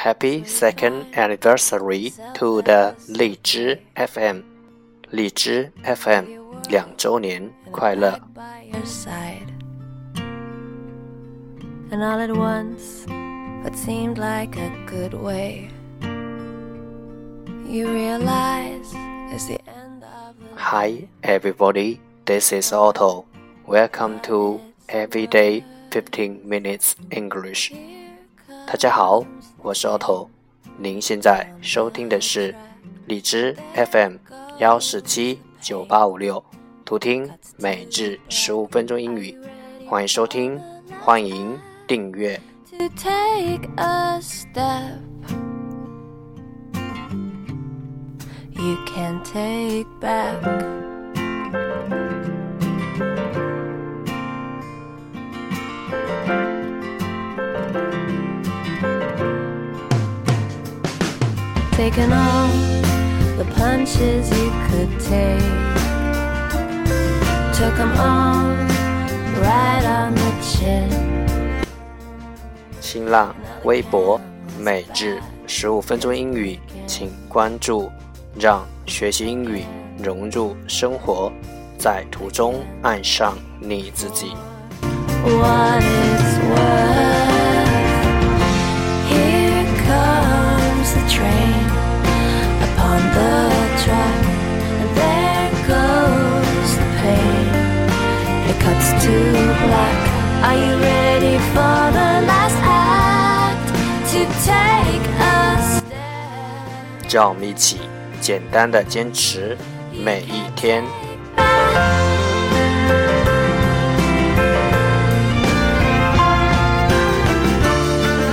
Happy second anniversary to the 荔枝 FM，荔枝 FM 两周年快乐。 And all at once, what seemed like a good way, you realize it's the end of the Hi everybody, this is Otto. Welcome to Everyday 15 Minutes English. 大家好，我是 Otto。您现在收听的是荔枝 FM 幺四七九八五六，图听每日十五分钟英语。欢迎收听，欢迎订阅。to take a step. You can take back. Taking all the punches you could take. Took them all right on the chin. 新浪微博每日十五分钟英语，请关注，让学习英语融入生活，在途中爱上你自己。what to black. Are you ready for the last act? To take a step. 让我们一起简单的坚持每一天。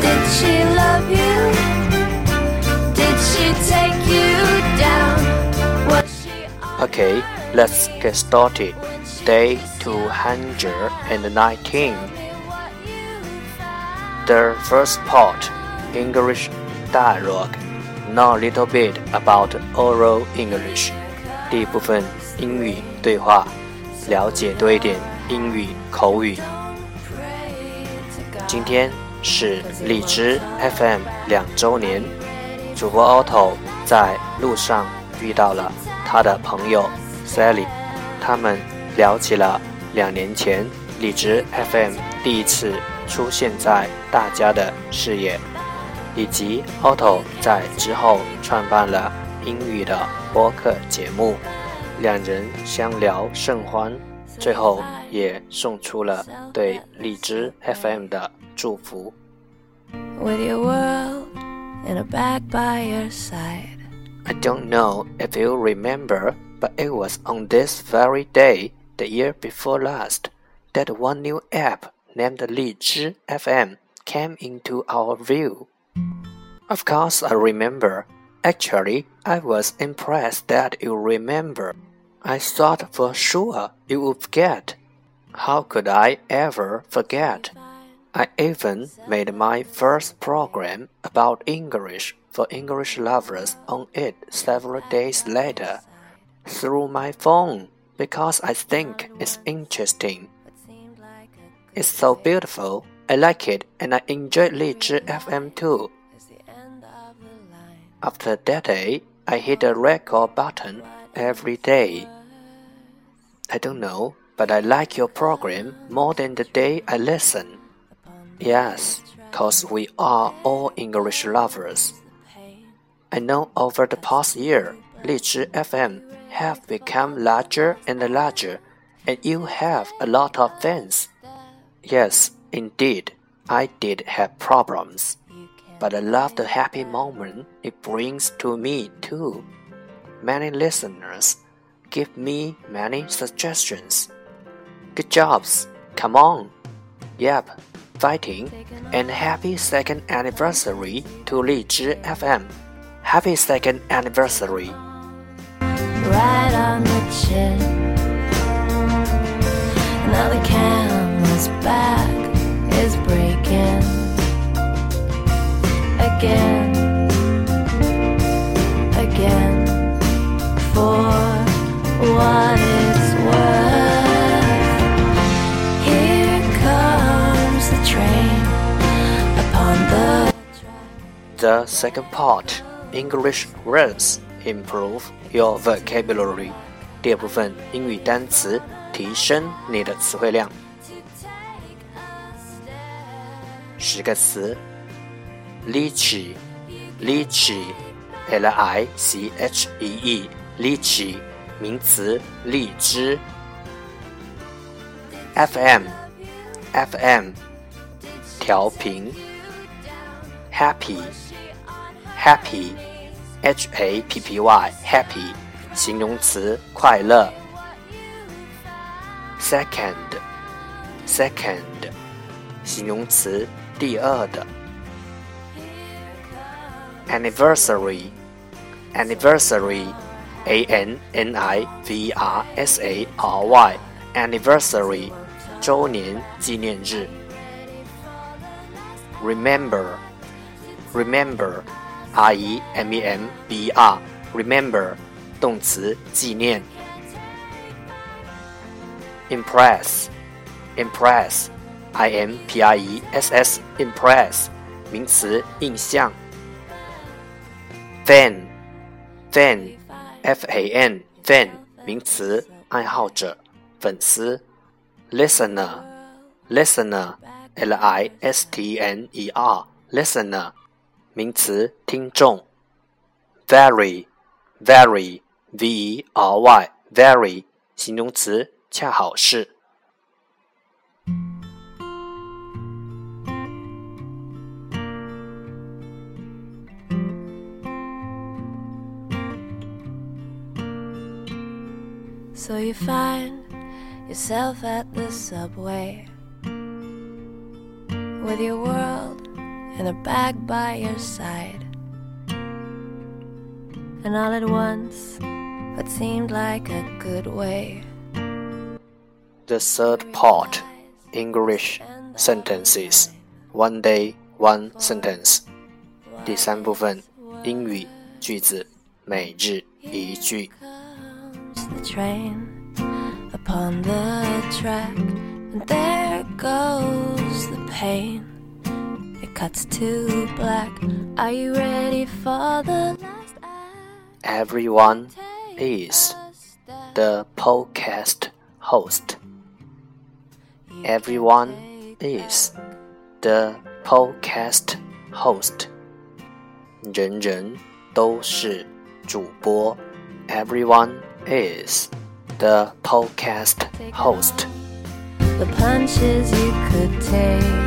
Did she love you? Did she take you down? Was she Okay, let's get started. Day 219. The first part, English dialogue. Know a little bit about oral English. 第一部分英语对话，了解多一点英语口语。今天是荔枝 FM 两周年，主播 Otto 在路上遇到了他的朋友 Sally，他们 聊起了两年前荔枝 FM 第一次出现在大家的视野，以及 Otto 在之后创办了英语的播客节目，两人相聊甚欢，最后也送出了对荔枝 FM 的祝福。with your world in a bag by your side? I don't know if you remember, but it was on this very day, the year before last, that one new app named Li Zhi FM came into our view. Of course, I remember. Actually, I was impressed that you remember. I thought for sure you would forget. How could I ever forget? I even made my first program about English for English lovers on it several days later through my phone because I think it's interesting. It's so beautiful. I like it and I enjoy Li Zhi FM too. After that day, I hit the record button every day. I don't know, but I like your program more than the day I listen. Yes, cause we are all English lovers. I know over the past year, Li FM have become larger and larger, and you have a lot of fans. Yes, indeed, I did have problems, but I love the happy moment it brings to me too. Many listeners give me many suggestions. Good jobs, come on. Yep, fighting, and happy second anniversary to Li FM. Happy second anniversary. On the chin. Now the camel's back is breaking again, again. For what it's worth, here comes the train upon the. The second part English words improve your vocabulary. 第二部分英语单词提升你的词汇量。十个词：lychee，lychee，l i c h e e，lychee，名词，荔枝。FM，FM，调频。Happy，Happy Happy，Happy，H A P P Y，Happy，形容词，快乐。Second，Second，形容词。第二的 anniversary anniversary a n n i v r s a r y anniversary 周年纪念日 remember remember r e m e m b r remember 动词纪念 impress impress i m p r e s s impress 名词印象。fan fan f a n fan 名词爱好者粉丝。listener listener l i s t n e r listener 名词听众。very very v e r y very 形容词恰好是。So you find yourself at the subway with your world in a bag by your side. And all at once, what seemed like a good way. The third part English sentences. One day, one sentence. 第三部分英语句子，每日一句。the train upon the track, and there goes the pain. It cuts to black. Are you ready for the last act? Everyone is the podcast host. Everyone is the podcast host. 人人都是主播。Everyone is the podcast host. The punches you could take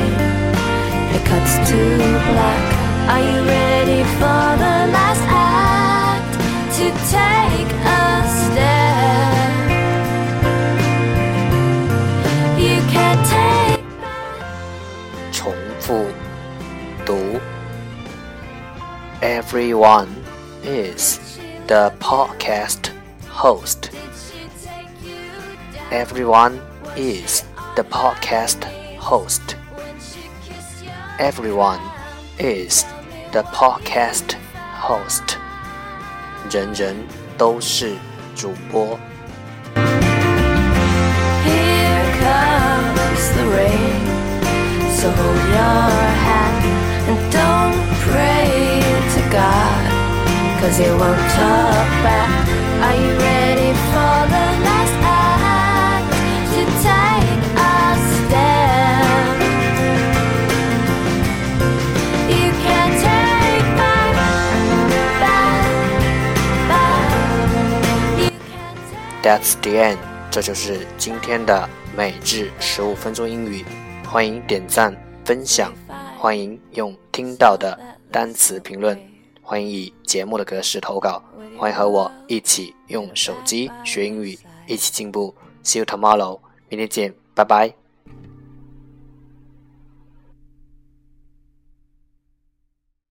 cuts to black. Are you ready for the last act to take a step? You can't take 重复读 Everyone is the podcast host. Everyone is the podcast host. Everyone is the podcast host. 人人都是主播。Here comes the rain. So hold your hat and don't pray to God. Cause it won't talk back. Are you ready That's the end。这就是今天的每日十五分钟英语。欢迎点赞、分享，欢迎用听到的单词评论。欢迎以节目的格式投稿，欢迎和我一起用手机学英语，一起进步。See you tomorrow，明天见，拜拜。